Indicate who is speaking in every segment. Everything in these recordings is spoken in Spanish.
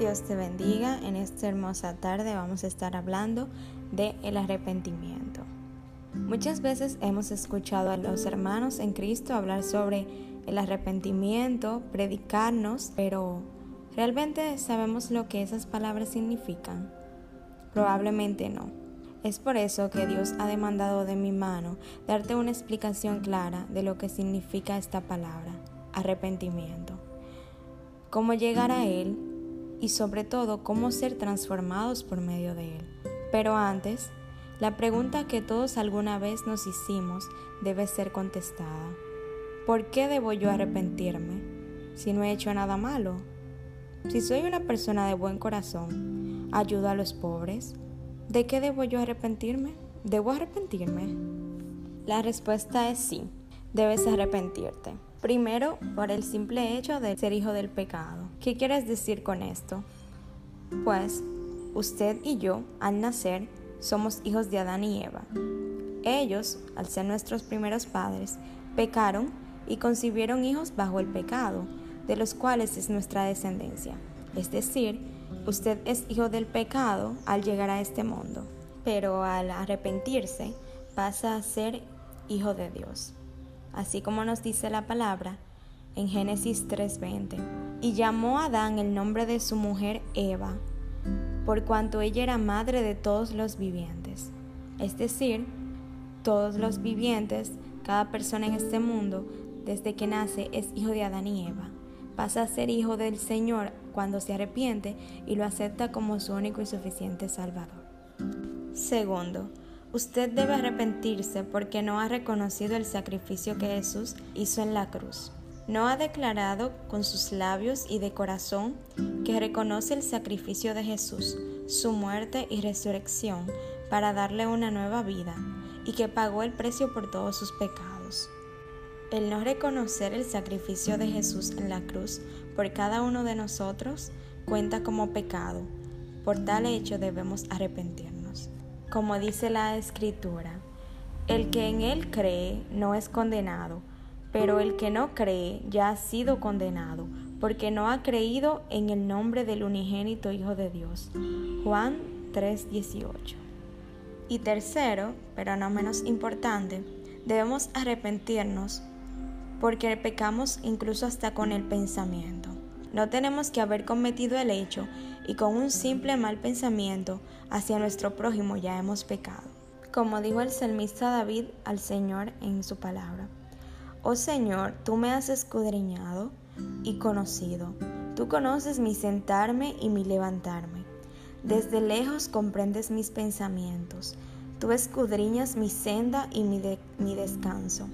Speaker 1: Dios te bendiga. En esta hermosa tarde vamos a estar hablando de el arrepentimiento. Muchas veces hemos escuchado a los hermanos en Cristo hablar sobre el arrepentimiento, predicarnos, pero ¿realmente sabemos lo que esas palabras significan? Probablemente no. Es por eso que Dios ha demandado de mi mano darte una explicación clara de lo que significa esta palabra, arrepentimiento. Cómo llegar a Él y sobre todo cómo ser transformados por medio de Él. Pero antes, la pregunta que todos alguna vez nos hicimos debe ser contestada. ¿Por qué debo yo arrepentirme si no he hecho nada malo? Si soy una persona de buen corazón, ayudo a los pobres, ¿de qué debo yo arrepentirme? ¿Debo arrepentirme? La respuesta es sí, debes arrepentirte. Primero, por el simple hecho de ser hijo del pecado. ¿Qué quieres decir con esto? Pues, usted y yo, al nacer, somos hijos de Adán y Eva. Ellos, al ser nuestros primeros padres, pecaron y concibieron hijos bajo el pecado, de los cuales es nuestra descendencia. Es decir, usted es hijo del pecado al llegar a este mundo, pero al arrepentirse pasa a ser hijo de Dios así como nos dice la palabra en Génesis 3:20. Y llamó a Adán el nombre de su mujer Eva, por cuanto ella era madre de todos los vivientes. Es decir, todos los vivientes, cada persona en este mundo, desde que nace, es hijo de Adán y Eva. Pasa a ser hijo del Señor cuando se arrepiente y lo acepta como su único y suficiente Salvador. Segundo, Usted debe arrepentirse porque no ha reconocido el sacrificio que Jesús hizo en la cruz. No ha declarado con sus labios y de corazón que reconoce el sacrificio de Jesús, su muerte y resurrección para darle una nueva vida y que pagó el precio por todos sus pecados. El no reconocer el sacrificio de Jesús en la cruz por cada uno de nosotros cuenta como pecado. Por tal hecho debemos arrepentirnos como dice la escritura, el que en él cree no es condenado, pero el que no cree ya ha sido condenado, porque no ha creído en el nombre del unigénito Hijo de Dios. Juan 3:18. Y tercero, pero no menos importante, debemos arrepentirnos porque pecamos incluso hasta con el pensamiento. No tenemos que haber cometido el hecho y con un simple mal pensamiento hacia nuestro prójimo ya hemos pecado. Como dijo el salmista David al Señor en su palabra. Oh Señor, tú me has escudriñado y conocido. Tú conoces mi sentarme y mi levantarme. Desde lejos comprendes mis pensamientos. Tú escudriñas mi senda y mi, mi descanso.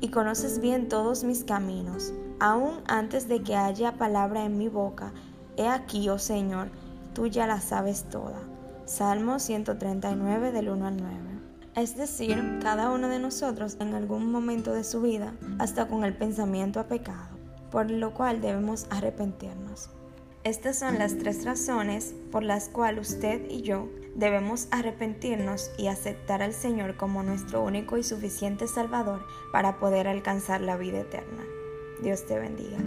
Speaker 1: Y conoces bien todos mis caminos aún antes de que haya palabra en mi boca. He aquí, oh Señor, tú ya la sabes toda. Salmo 139 del 1 al 9. Es decir, cada uno de nosotros en algún momento de su vida, hasta con el pensamiento a pecado, por lo cual debemos arrepentirnos. Estas son las tres razones por las cuales usted y yo debemos arrepentirnos y aceptar al Señor como nuestro único y suficiente Salvador para poder alcanzar la vida eterna. Dios te bendiga.